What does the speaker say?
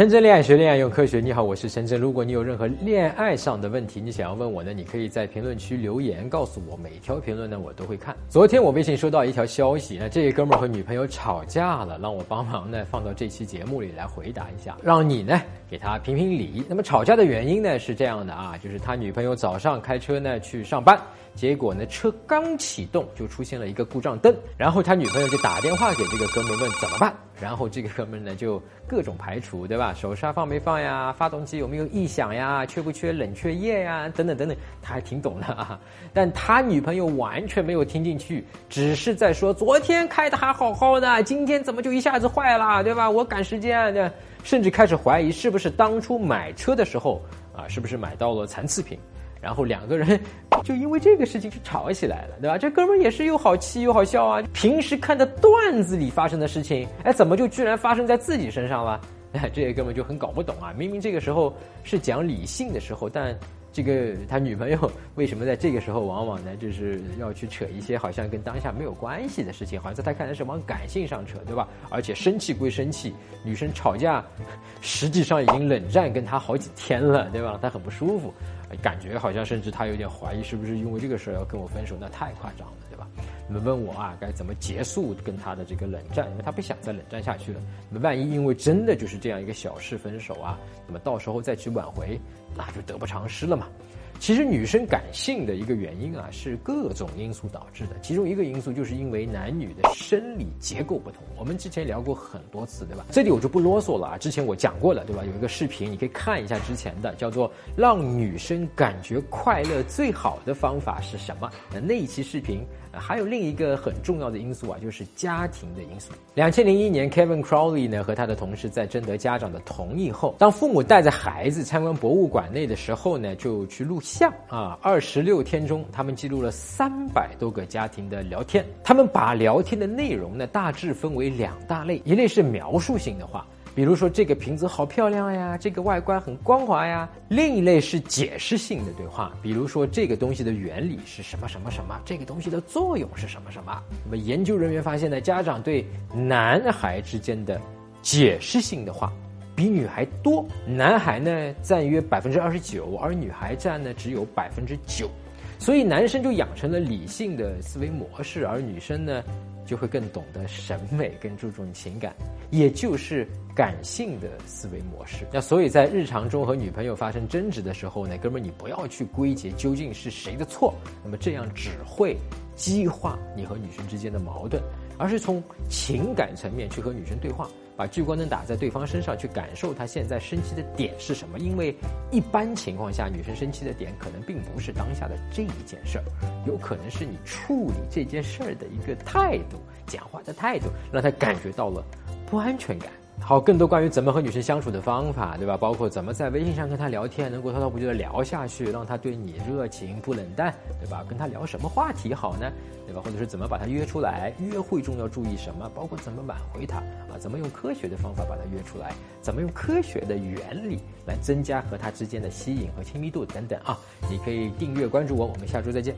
陈真恋爱学恋爱用科学，你好，我是陈真。如果你有任何恋爱上的问题，你想要问我呢，你可以在评论区留言告诉我，每条评论呢我都会看。昨天我微信收到一条消息，那这个哥们儿和女朋友吵架了，让我帮忙呢放到这期节目里来回答一下，让你呢给他评评理。那么吵架的原因呢是这样的啊，就是他女朋友早上开车呢去上班。结果呢，车刚启动就出现了一个故障灯，然后他女朋友就打电话给这个哥们问怎么办，然后这个哥们呢就各种排除，对吧？手刹放没放呀？发动机有没有异响呀？缺不缺冷却液呀？等等等等，他还挺懂的啊。但他女朋友完全没有听进去，只是在说昨天开的还好好的，今天怎么就一下子坏了，对吧？我赶时间，对，甚至开始怀疑是不是当初买车的时候啊，是不是买到了残次品。然后两个人 就因为这个事情就吵起来了，对吧？这哥们儿也是又好气又好笑啊！平时看的段子里发生的事情，哎，怎么就居然发生在自己身上了？哎，这些哥们就很搞不懂啊！明明这个时候是讲理性的时候，但这个他女朋友为什么在这个时候往往呢，就是要去扯一些好像跟当下没有关系的事情，好像在他看来是往感性上扯，对吧？而且生气归生气，女生吵架，实际上已经冷战跟他好几天了，对吧？他很不舒服。感觉好像，甚至他有点怀疑，是不是因为这个事儿要跟我分手？那太夸张了，对吧？你们问我啊，该怎么结束跟他的这个冷战？因为他不想再冷战下去了。那么万一因为真的就是这样一个小事分手啊，那么到时候再去挽回，那就得不偿失了嘛。其实女生感性的一个原因啊，是各种因素导致的。其中一个因素就是因为男女的生理结构不同。我们之前聊过很多次，对吧？这里我就不啰嗦了啊。之前我讲过了，对吧？有一个视频，你可以看一下之前的，叫做“让女生感觉快乐最好的方法是什么”。那那一期视频。还有另一个很重要的因素啊，就是家庭的因素。两千零一年，Kevin Crowley 呢和他的同事在征得家长的同意后，当父母带着孩子参观博物馆内的时候呢，就去录像啊。二十六天中，他们记录了三百多个家庭的聊天。他们把聊天的内容呢大致分为两大类，一类是描述性的话。比如说这个瓶子好漂亮呀，这个外观很光滑呀。另一类是解释性的对话，比如说这个东西的原理是什么什么什么，这个东西的作用是什么什么。那么研究人员发现呢，家长对男孩之间的解释性的话比女孩多，男孩呢占约百分之二十九，而女孩占呢只有百分之九，所以男生就养成了理性的思维模式，而女生呢。就会更懂得审美，更注重情感，也就是感性的思维模式。那所以在日常中和女朋友发生争执的时候呢，哥们儿你不要去归结究竟是谁的错，那么这样只会激化你和女生之间的矛盾，而是从情感层面去和女生对话。把聚光灯打在对方身上，去感受她现在生气的点是什么？因为一般情况下，女生生气的点可能并不是当下的这一件事儿，有可能是你处理这件事儿的一个态度、讲话的态度，让她感觉到了不安全感。好，更多关于怎么和女生相处的方法，对吧？包括怎么在微信上跟她聊天，能够滔滔不绝的聊下去，让她对你热情不冷淡，对吧？跟她聊什么话题好呢？对吧？或者是怎么把她约出来？约会中要注意什么？包括怎么挽回她啊？怎么用科学的方法把她约出来？怎么用科学的原理来增加和她之间的吸引和亲密度等等啊？你可以订阅关注我，我们下周再见。